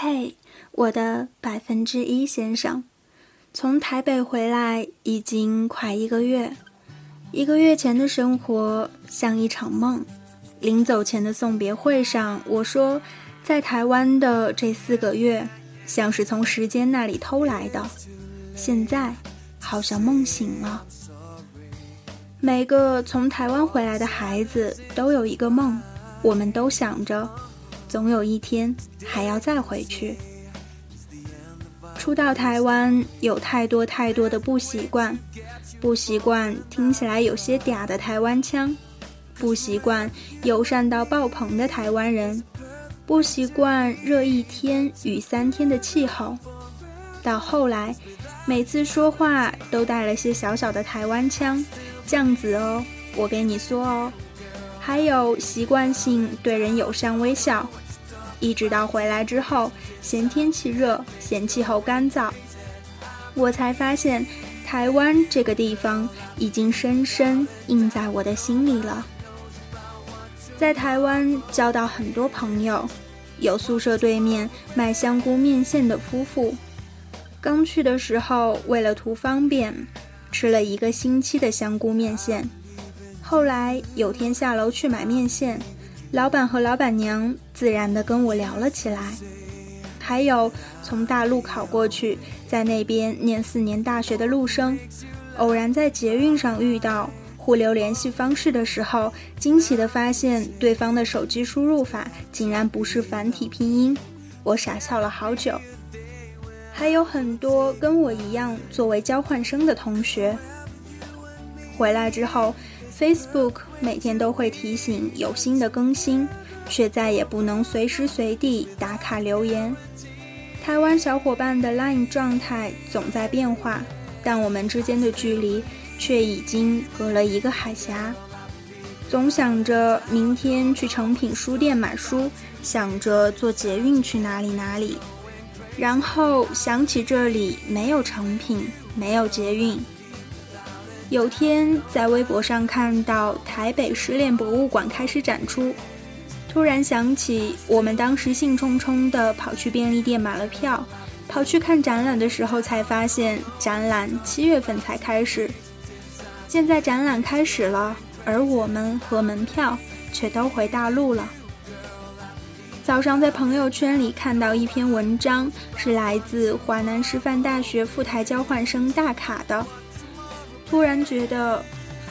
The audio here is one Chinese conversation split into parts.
嘿，我的百分之一先生，从台北回来已经快一个月。一个月前的生活像一场梦。临走前的送别会上，我说，在台湾的这四个月，像是从时间那里偷来的。现在，好像梦醒了。每个从台湾回来的孩子都有一个梦，我们都想着。总有一天还要再回去。初到台湾，有太多太多的不习惯，不习惯听起来有些嗲的台湾腔，不习惯友善到爆棚的台湾人，不习惯热一天雨三天的气候。到后来，每次说话都带了些小小的台湾腔，酱子哦，我给你说哦。还有习惯性对人友善微笑，一直到回来之后嫌天气热，嫌气候干燥，我才发现台湾这个地方已经深深印在我的心里了。在台湾交到很多朋友，有宿舍对面卖香菇面线的夫妇，刚去的时候为了图方便，吃了一个星期的香菇面线。后来有天下楼去买面线，老板和老板娘自然地跟我聊了起来。还有从大陆考过去，在那边念四年大学的陆生，偶然在捷运上遇到，互留联系方式的时候，惊喜地发现对方的手机输入法竟然不是繁体拼音，我傻笑了好久。还有很多跟我一样作为交换生的同学，回来之后。Facebook 每天都会提醒有新的更新，却再也不能随时随地打卡留言。台湾小伙伴的 Line 状态总在变化，但我们之间的距离却已经隔了一个海峡。总想着明天去诚品书店买书，想着坐捷运去哪里哪里，然后想起这里没有诚品，没有捷运。有天在微博上看到台北失恋博物馆开始展出，突然想起我们当时兴冲冲的跑去便利店买了票，跑去看展览的时候才发现展览七月份才开始。现在展览开始了，而我们和门票却都回大陆了。早上在朋友圈里看到一篇文章，是来自华南师范大学赴台交换生大卡的。突然觉得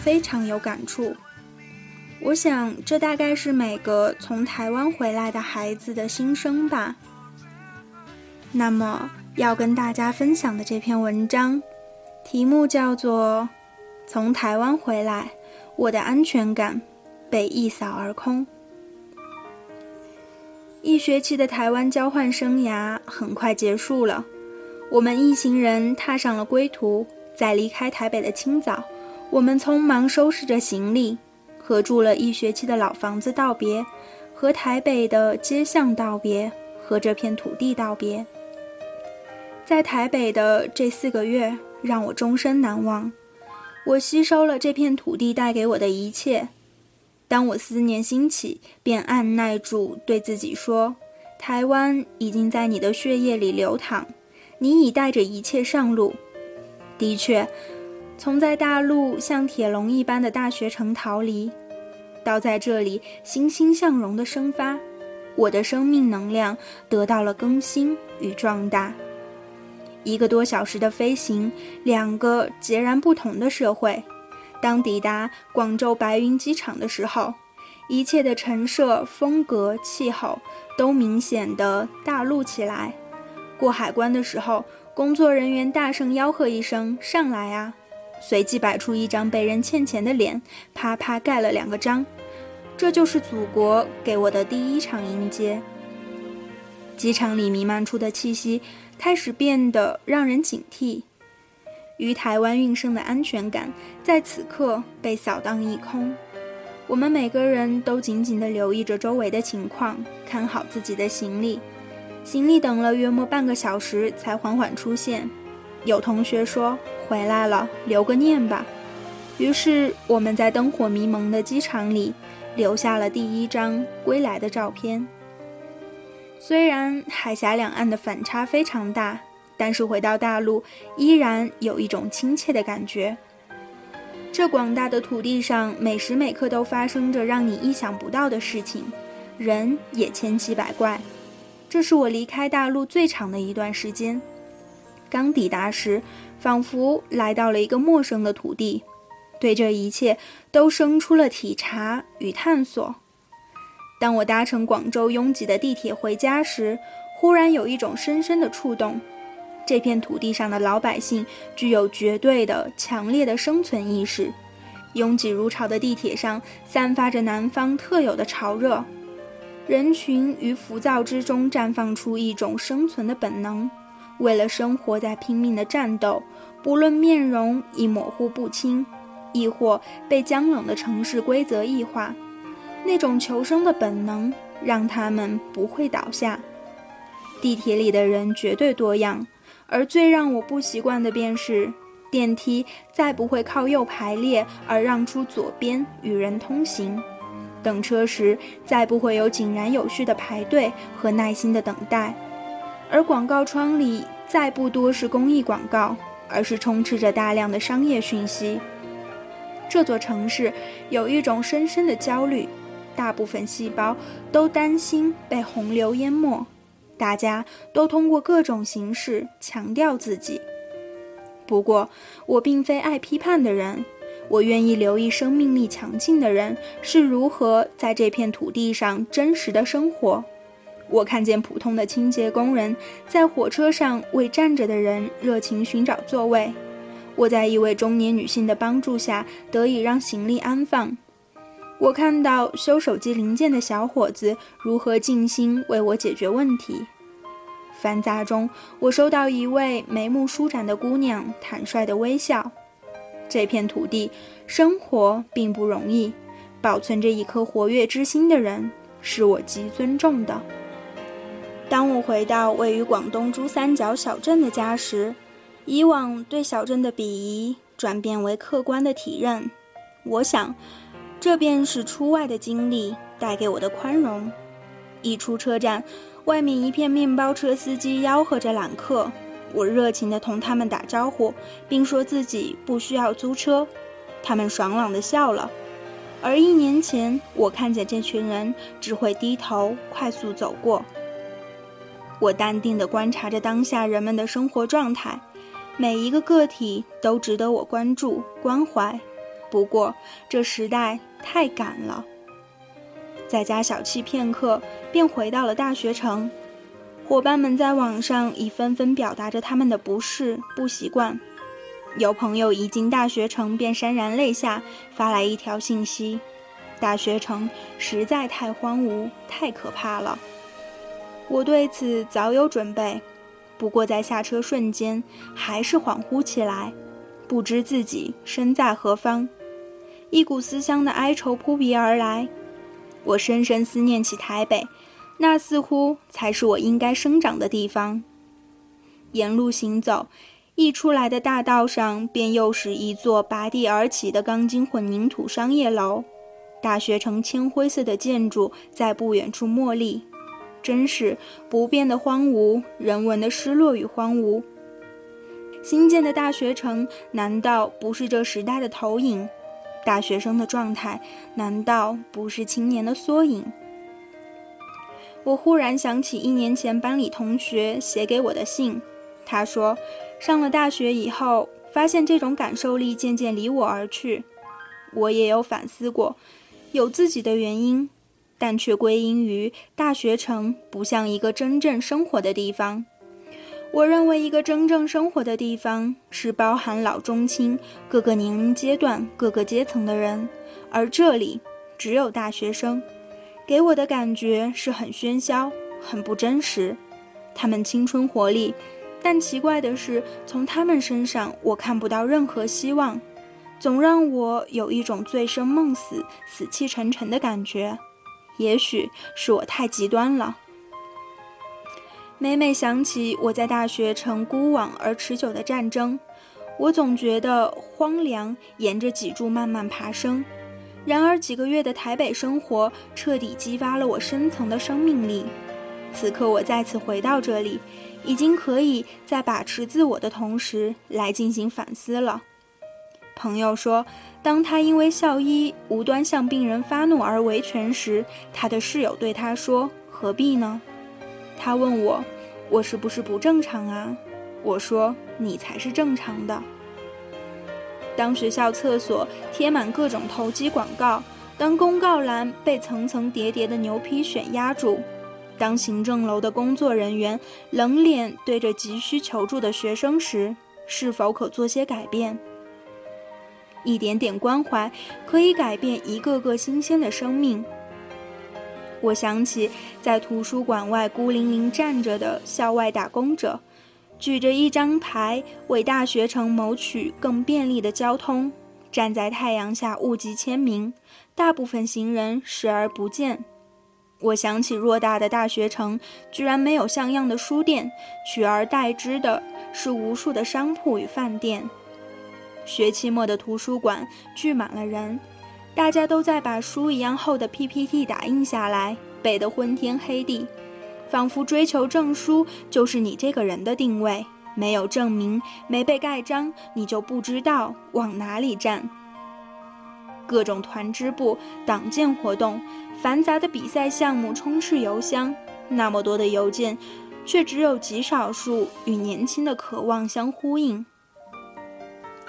非常有感触，我想这大概是每个从台湾回来的孩子的心声吧。那么要跟大家分享的这篇文章，题目叫做《从台湾回来，我的安全感被一扫而空》。一学期的台湾交换生涯很快结束了，我们一行人踏上了归途。在离开台北的清早，我们匆忙收拾着行李，和住了一学期的老房子道别，和台北的街巷道别，和这片土地道别。在台北的这四个月让我终身难忘，我吸收了这片土地带给我的一切。当我思念兴起，便按耐住对自己说：“台湾已经在你的血液里流淌，你已带着一切上路。”的确，从在大陆像铁笼一般的大学城逃离，到在这里欣欣向荣的生发，我的生命能量得到了更新与壮大。一个多小时的飞行，两个截然不同的社会。当抵达广州白云机场的时候，一切的陈设、风格、气候都明显的大陆起来。过海关的时候。工作人员大声吆喝一声：“上来啊！”随即摆出一张被人欠钱的脸，啪啪盖了两个章。这就是祖国给我的第一场迎接。机场里弥漫出的气息开始变得让人警惕，于台湾运生的安全感在此刻被扫荡一空。我们每个人都紧紧地留意着周围的情况，看好自己的行李。行李等了约莫半个小时才缓缓出现，有同学说回来了，留个念吧。于是我们在灯火迷蒙的机场里留下了第一张归来的照片。虽然海峡两岸的反差非常大，但是回到大陆依然有一种亲切的感觉。这广大的土地上，每时每刻都发生着让你意想不到的事情，人也千奇百怪。这是我离开大陆最长的一段时间。刚抵达时，仿佛来到了一个陌生的土地，对这一切都生出了体察与探索。当我搭乘广州拥挤的地铁回家时，忽然有一种深深的触动。这片土地上的老百姓具有绝对的、强烈的生存意识。拥挤如潮的地铁上散发着南方特有的潮热，人群于浮躁之中绽放出一种生存的本能，为了生活在拼命的战斗。不论面容已模糊不清，亦或被僵冷的城市规则异化，那种求生的本能让他们不会倒下。地铁里的人绝对多样。而最让我不习惯的便是，电梯再不会靠右排列而让出左边与人通行；等车时再不会有井然有序的排队和耐心的等待；而广告窗里再不多是公益广告，而是充斥着大量的商业讯息。这座城市有一种深深的焦虑，大部分细胞都担心被洪流淹没。大家都通过各种形式强调自己。不过，我并非爱批判的人，我愿意留意生命力强劲的人是如何在这片土地上真实的生活。我看见普通的清洁工人在火车上为站着的人热情寻找座位。我在一位中年女性的帮助下得以让行李安放。我看到修手机零件的小伙子如何尽心为我解决问题。繁杂中，我收到一位眉目舒展的姑娘坦率的微笑。这片土地生活并不容易，保存着一颗活跃之心的人是我极尊重的。当我回到位于广东珠三角小镇的家时，以往对小镇的鄙夷转变为客观的体认。我想。这便是出外的经历带给我的宽容。一出车站，外面一片面包车司机吆喝着揽客，我热情地同他们打招呼，并说自己不需要租车。他们爽朗地笑了。而一年前，我看见这群人只会低头快速走过。我淡定地观察着当下人们的生活状态，每一个个体都值得我关注关怀。不过，这时代太赶了。在家小憩片刻，便回到了大学城。伙伴们在网上已纷纷表达着他们的不适、不习惯。有朋友一进大学城便潸然泪下，发来一条信息：“大学城实在太荒芜，太可怕了。”我对此早有准备，不过在下车瞬间，还是恍惚起来，不知自己身在何方。一股思乡的哀愁扑鼻而来，我深深思念起台北，那似乎才是我应该生长的地方。沿路行走，一出来的大道上便又是一座拔地而起的钢筋混凝土商业楼，大学城铅灰色的建筑在不远处蓦立，真是不变的荒芜，人文的失落与荒芜。新建的大学城，难道不是这时代的投影？大学生的状态，难道不是青年的缩影？我忽然想起一年前班里同学写给我的信，他说，上了大学以后，发现这种感受力渐渐离我而去。我也有反思过，有自己的原因，但却归因于大学城不像一个真正生活的地方。我认为，一个真正生活的地方是包含老中青各个年龄阶段、各个阶层的人，而这里只有大学生，给我的感觉是很喧嚣、很不真实。他们青春活力，但奇怪的是，从他们身上我看不到任何希望，总让我有一种醉生梦死、死气沉沉的感觉。也许是我太极端了。每每想起我在大学城孤往而持久的战争，我总觉得荒凉沿着脊柱慢慢爬升。然而几个月的台北生活彻底激发了我深层的生命力。此刻我再次回到这里，已经可以在把持自我的同时来进行反思了。朋友说，当他因为校医无端向病人发怒而维权时，他的室友对他说：“何必呢？”他问我：“我是不是不正常啊？”我说：“你才是正常的。”当学校厕所贴满各种投机广告，当公告栏被层层叠叠的牛皮癣压住，当行政楼的工作人员冷脸对着急需求助的学生时，是否可做些改变？一点点关怀可以改变一个个新鲜的生命。我想起在图书馆外孤零零站着的校外打工者，举着一张牌为大学城谋取更便利的交通，站在太阳下物集签名。大部分行人视而不见。我想起偌大的大学城居然没有像样的书店，取而代之的是无数的商铺与饭店。学期末的图书馆聚满了人，大家都在把书一样厚的 PPT 打印下来，背得昏天黑地，仿佛追求证书就是你这个人的定位。没有证明，没被盖章，你就不知道往哪里站。各种团支部、党建活动，繁杂的比赛项目充斥邮箱，那么多的邮件，却只有极少数与年轻的渴望相呼应。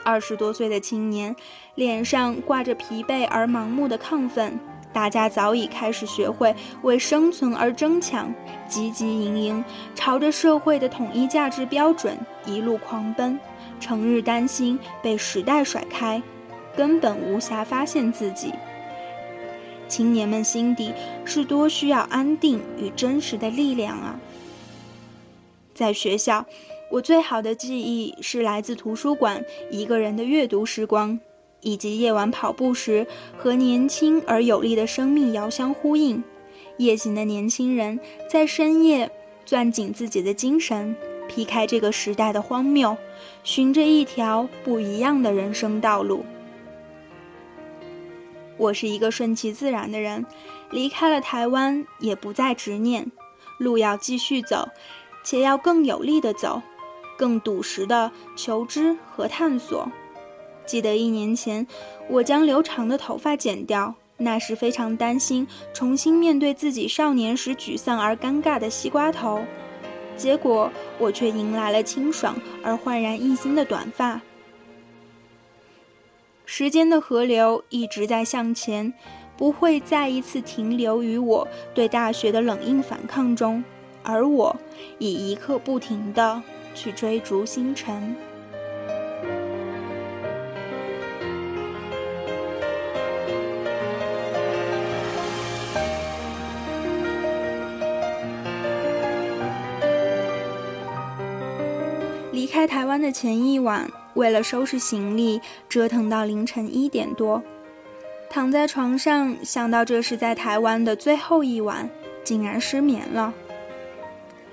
二十多岁的青年，脸上挂着疲惫而盲目的亢奋。大家早已开始学会为生存而争抢，汲汲营营，朝着社会的统一价值标准一路狂奔，成日担心被时代甩开，根本无暇发现自己。青年们心底是多需要安定与真实的力量啊！在学校。我最好的记忆是来自图书馆一个人的阅读时光，以及夜晚跑步时和年轻而有力的生命遥相呼应。夜行的年轻人在深夜攥紧自己的精神，劈开这个时代的荒谬，寻着一条不一样的人生道路。我是一个顺其自然的人，离开了台湾也不再执念，路要继续走，且要更有力的走。更笃实的求知和探索。记得一年前，我将留长的头发剪掉，那时非常担心重新面对自己少年时沮丧而尴尬的西瓜头。结果，我却迎来了清爽而焕然一新的短发。时间的河流一直在向前，不会再一次停留于我对大学的冷硬反抗中，而我已一刻不停的。去追逐星辰。的前一晚，为了收拾行李，折腾到凌晨一点多，躺在床上，想到这是在台湾的最后一晚，竟然失眠了。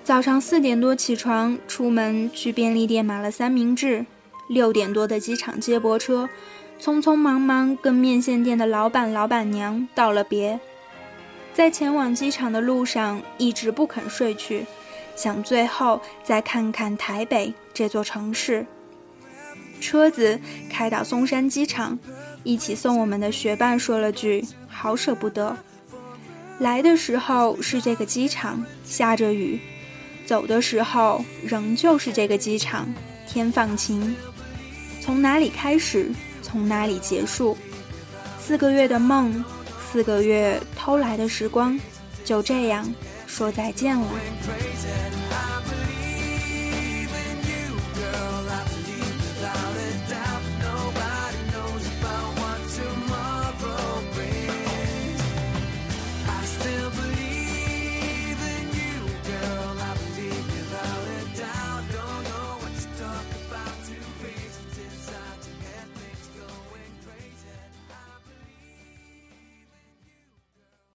早上四点多起床，出门去便利店买了三明治。六点多的机场接驳车，匆匆忙忙跟面线店的老板老板娘道了别。在前往机场的路上，一直不肯睡去，想最后再看看台北这座城市。车子开到松山机场，一起送我们的学伴说了句：“好舍不得。”来的时候是这个机场，下着雨。走的时候，仍旧是这个机场，天放晴。从哪里开始，从哪里结束？四个月的梦，四个月偷来的时光，就这样说再见了。